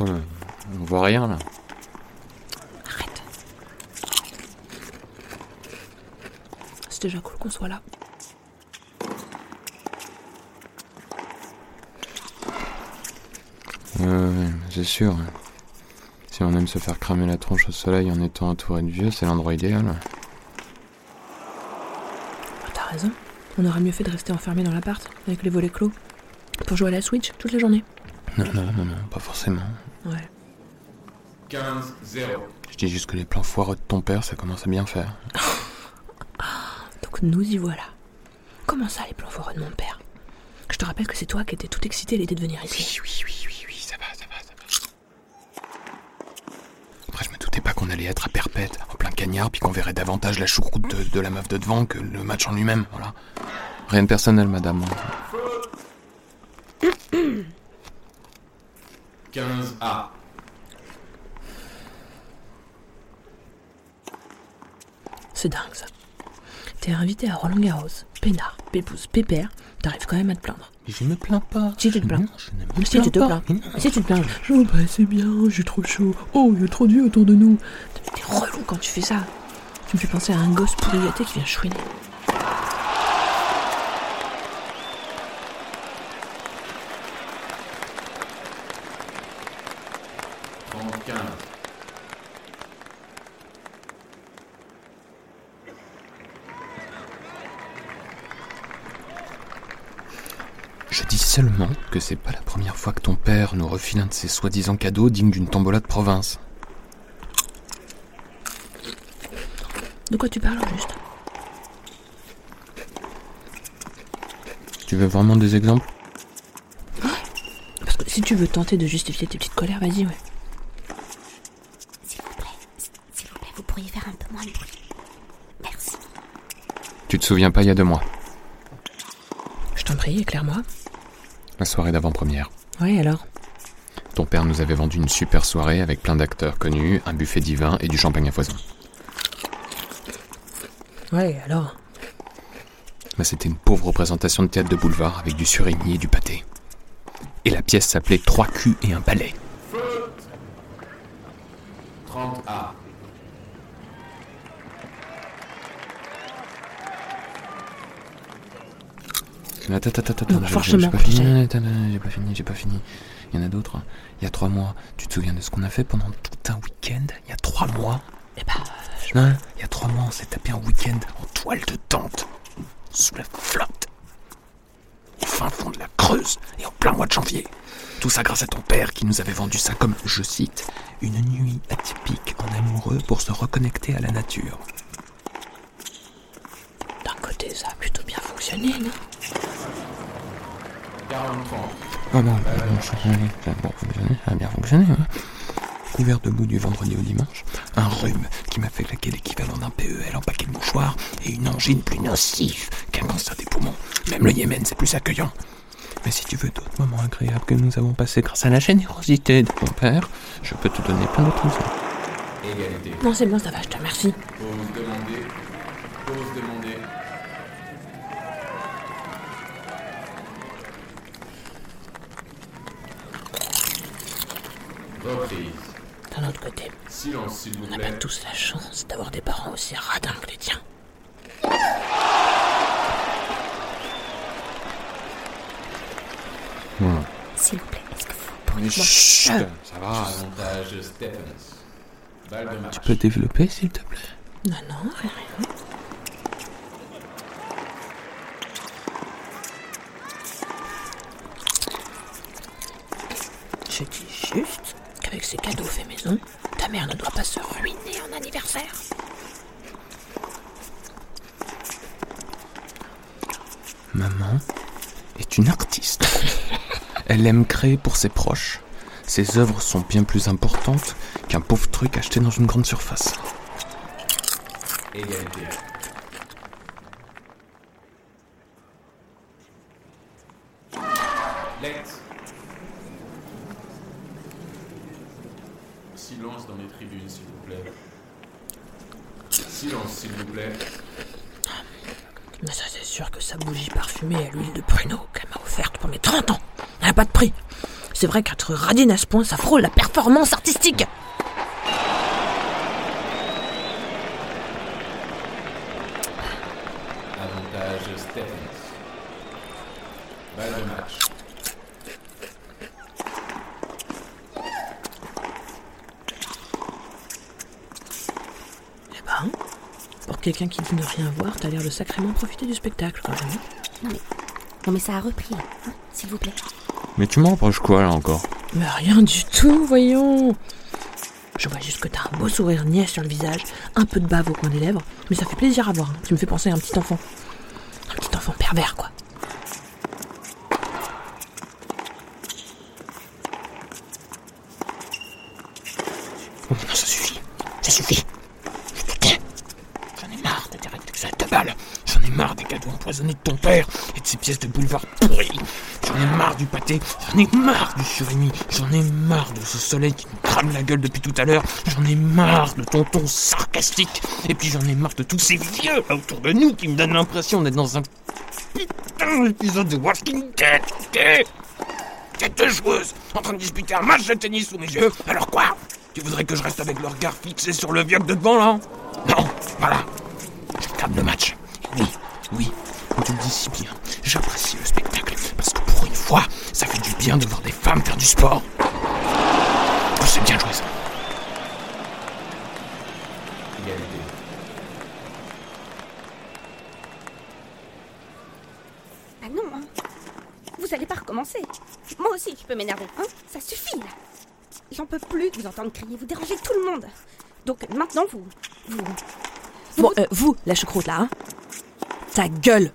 On voit rien là. Arrête. C'est déjà cool qu'on soit là. Ouais, ouais, ouais, c'est sûr. Si on aime se faire cramer la tronche au soleil en étant entouré de vieux, c'est l'endroit idéal. Ah, T'as raison. On aurait mieux fait de rester enfermé dans l'appart, avec les volets clos. Pour jouer à la Switch toute la journée. Non, non, non, non, pas forcément. Ouais. 15, 0. Je dis juste que les plans foireux de ton père, ça commence à bien faire. Donc nous y voilà. Comment ça, les plans forts de mon père? Je te rappelle que c'est toi qui étais tout excité à l'idée de venir ici. Oui, oui, oui, oui, ça va, ça va, ça va. Après, je me doutais pas qu'on allait être à perpète, en plein cagnard, puis qu'on verrait davantage la choucroute de, de la meuf de devant que le match en lui-même, voilà. Rien de personnel, madame. 15 A. C'est dingue ça. T'es invité à Roland Garros, peinard, pépouze, pépère, t'arrives quand même à te plaindre. Mais je me plains pas. Si tu te plains. Non, je ne me Si tu te plains plains. Si tu te plains. Oh bah c'est bien, j'ai trop chaud. Oh, il y a trop de vieux autour de nous. T'es relou quand tu fais ça. Tu me fais penser à un gosse pourri qui vient chouiner. Trente-quinze. Je dis seulement que c'est pas la première fois que ton père nous refile un de ses soi-disant cadeaux dignes d'une tombola de province. De quoi tu parles au juste Tu veux vraiment des exemples? Parce que si tu veux tenter de justifier tes petites colères, vas-y, ouais. S'il vous plaît, s'il vous plaît, vous pourriez faire un peu moins de bruit. Merci. Tu te souviens pas il y a deux mois, Je t'en prie, éclaire-moi. La soirée d'avant-première. Ouais, alors? Ton père nous avait vendu une super soirée avec plein d'acteurs connus, un buffet divin et du champagne à foison. Ouais, alors? Bah, c'était une pauvre représentation de théâtre de boulevard avec du surimi et du pâté. Et la pièce s'appelait Trois culs et un balai. Attends, attends, attends, Non, attends, j'ai pas fini, attends, j'ai pas fini, j'ai pas fini. Il y en a d'autres. hein. Il y a trois mois, tu te souviens de ce qu'on a fait pendant tout un week-end? Il y a trois mois Eh bah, Hein? Il y a trois mois, on s'est tapé un week-end en toile de tente, sous la flotte, au fin fond de la Creuse et en plein mois de janvier. Tout ça grâce à ton père qui nous avait vendu ça comme, je cite, une nuit atypique en amoureux pour se reconnecter à la nature. d'un côté, ça a plutôt bien fonctionné, non? 40, 30. Ah bon, ça a bien fonctionné, ça a bien fonctionné, ça a bien fonctionné. hein. Couvert debout du vendredi au dimanche, un rhume qui m'a fait claquer l'équivalent d'un PEL en paquet de mouchoirs et une angine plus nocive qu'un cancer des poumons. Même le Yémen, c'est plus accueillant. Mais si tu veux d'autres moments agréables que nous avons passés grâce à la générosité de ton père, je peux te donner plein d'autres exemples. Non, c'est bon, ça va, je te remercie. Pause demandée. Pause demandée. Reprise. D'un autre côté, Silence, s'il vous on n'a plaît. pas tous la chance d'avoir des parents aussi radins que les tiens. S'il vous plaît, est-ce que vous pourriez... Chut, ça va. Montage Stephens. Balle de. Tu peux développer, s'il te plaît? Non, non, rien, rien. Je dis juste qu'avec ces cadeaux faits maison, ta mère ne doit pas se ruiner en anniversaire. Maman est une artiste. Elle aime créer pour ses proches. Ses œuvres sont bien plus importantes qu'un pauvre truc acheté dans une grande surface. Égalité. Lex. Silence dans les tribunes, s'il vous plaît. Silence, s'il vous plaît. Mais ça, c'est sûr que sa à l'huile de pruneau qu'elle m'a offerte pour mes 30 ans, elle n'a pas de prix. C'est vrai qu'être radine à ce point, ça frôle la performance artistique. Avantage Stephens. Balle de match. Eh ben, pour quelqu'un qui dit ne rien voir, t'as l'air de sacrément profiter du spectacle quand même. Non mais, non mais ça a repris là, hein, s'il vous plaît. Mais tu m'en reproches quoi là encore? Mais rien du tout, voyons. Je vois juste que t'as un beau sourire niais sur le visage, un peu de bave au coin des lèvres, mais ça fait plaisir à voir. hein. Tu me fais penser à un petit enfant. Un petit enfant pervers, quoi. Oh non, ça suffit. Ça suffit. Je te tais. J'en ai marre de tes réductions à ta balle. J'en ai de ton père et de ces pièces de boulevard pourries. J'en ai marre du pâté. J'en ai marre du surimi. J'en ai marre de ce soleil qui me crame la gueule depuis tout à l'heure. J'en ai marre de ton ton sarcastique. Et puis j'en ai marre de tous ces vieux là autour de nous qui me donnent l'impression d'être dans un putain d'épisode de Walking Dead. ok Tête de joueuse, en train de disputer un match de tennis sous mes yeux. Alors quoi? Tu voudrais que je reste avec le regard fixé sur le vieux de devant, là? Non, voilà. Je regarde le match. Si bien, j'apprécie le spectacle. Parce que pour une fois, ça fait du bien de voir des femmes faire du sport. Oh, c'est bien joué ça. Ah non, hein. Vous allez pas recommencer. Moi aussi, je peux m'énerver, hein. Ça suffit là. J'en peux plus de vous entendre crier, vous dérangez tout le monde. Donc maintenant, vous, vous, Bon, euh, vous, la choucroute là, hein Ta gueule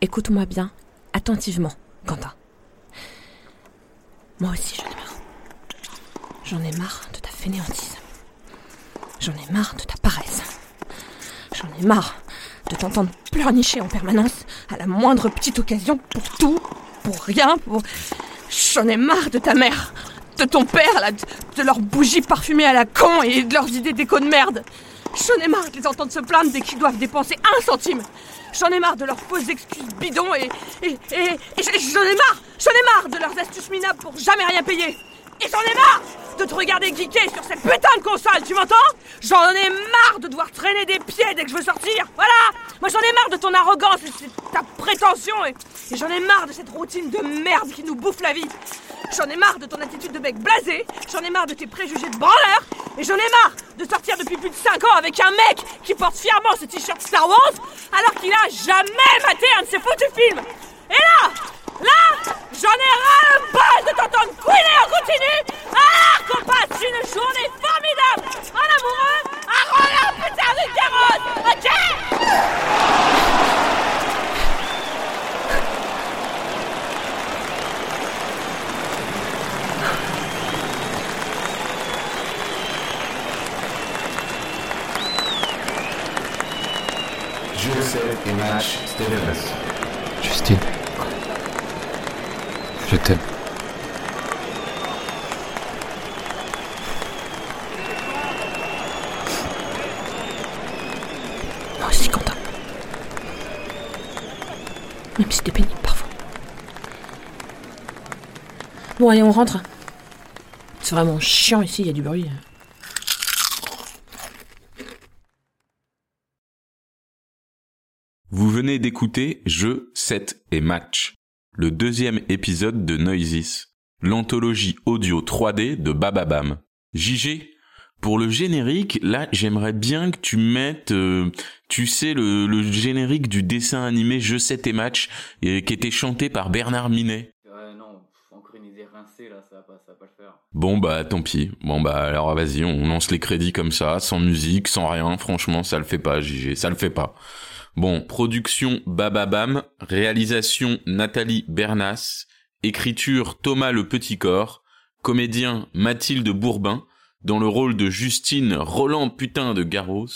Écoute-moi bien, attentivement, Quentin. Moi aussi, j'en ai marre. J'en ai marre de ta fainéantise. J'en ai marre de ta paresse. J'en ai marre de t'entendre pleurnicher en permanence à la moindre petite occasion pour tout, pour rien, pour... J'en ai marre de ta mère, de ton père, de, leurs bougies parfumées à la con et de leurs idées déco de merde. J'en ai marre de les entendre se plaindre dès qu'ils doivent dépenser un centime. J'en ai marre de leurs fausses excuses bidons et. et. et. et j'en ai marre J'en ai marre de leurs astuces minables pour jamais rien payer Et j'en ai marre de te regarder geeker sur cette putain de console, tu m'entends? J'en ai marre de devoir traîner des pieds dès que je veux sortir Voilà Moi j'en ai marre de ton arrogance et ta prétention et, et j'en ai marre de cette routine de merde qui nous bouffe la vie J'en ai marre de ton attitude de mec blasé, j'en ai marre de tes préjugés de branleur, et j'en ai marre de sortir depuis plus de 5 ans avec un mec qui porte fièrement ce t-shirt Star Wars alors qu'il a jamais maté un de ses foutus films. Et là, là, j'en ai ras le bol de t'entendre couiner en continu alors qu'on passe une journée formidable en amoureux à Roland putain de Garros, ok Jeu 7 et match Stephens. Justine. Je t'aime. Moi aussi, Quentin. Même si c'était pénible parfois. Bon, allez, on rentre. C'est vraiment chiant ici, il y a du bruit. Vous venez d'écouter Jeux, 7 et Match, le deuxième épisode de Noises, l'anthologie audio 3D de Bababam. JG, pour le générique, là, j'aimerais bien que tu mettes, euh, tu sais, le, le générique du dessin animé Jeux, 7 et Match, qui était chanté par Bernard Minet. Ouais, non, pff, encore une idée rincée là, ça va pas, ça va pas le faire. Bon bah tant pis. Bon bah alors vas-y, on lance les crédits comme ça, sans musique, sans rien. Franchement, ça le fait pas, JG, ça le fait pas. Bon, production Bababam, réalisation Nathalie Bernas, écriture Thomas Le Petit Corps, comédien Mathilde Bourbin, dans le rôle de Justine Roland Putain de Garros,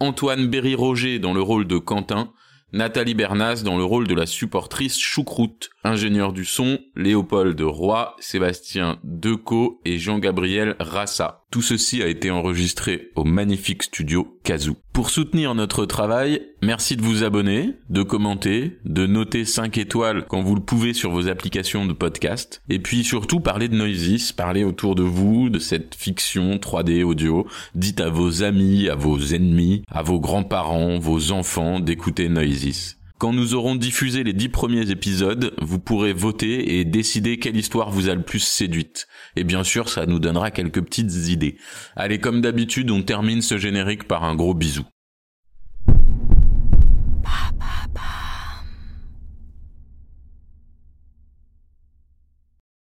Antoine Berry-Roger dans le rôle de Quentin, Nathalie Bernas dans le rôle de la supportrice Choucroute, ingénieur du son, Léopold Roy, Sébastien Decaux et Jean-Gabriel Rassa. Tout ceci a été enregistré au magnifique studio Kazoo. Pour soutenir notre travail, merci de vous abonner, de commenter, de noter 5 étoiles quand vous le pouvez sur vos applications de podcast, et puis surtout parler de Noisis, parler autour de vous, de cette fiction 3D audio, dites à vos amis, à vos ennemis, à vos grands-parents, vos enfants d'écouter Noisis. Quand nous aurons diffusé les dix premiers épisodes, vous pourrez voter et décider quelle histoire vous a le plus séduite. Et bien sûr, ça nous donnera quelques petites idées. Allez, comme d'habitude, on termine ce générique par un gros bisou.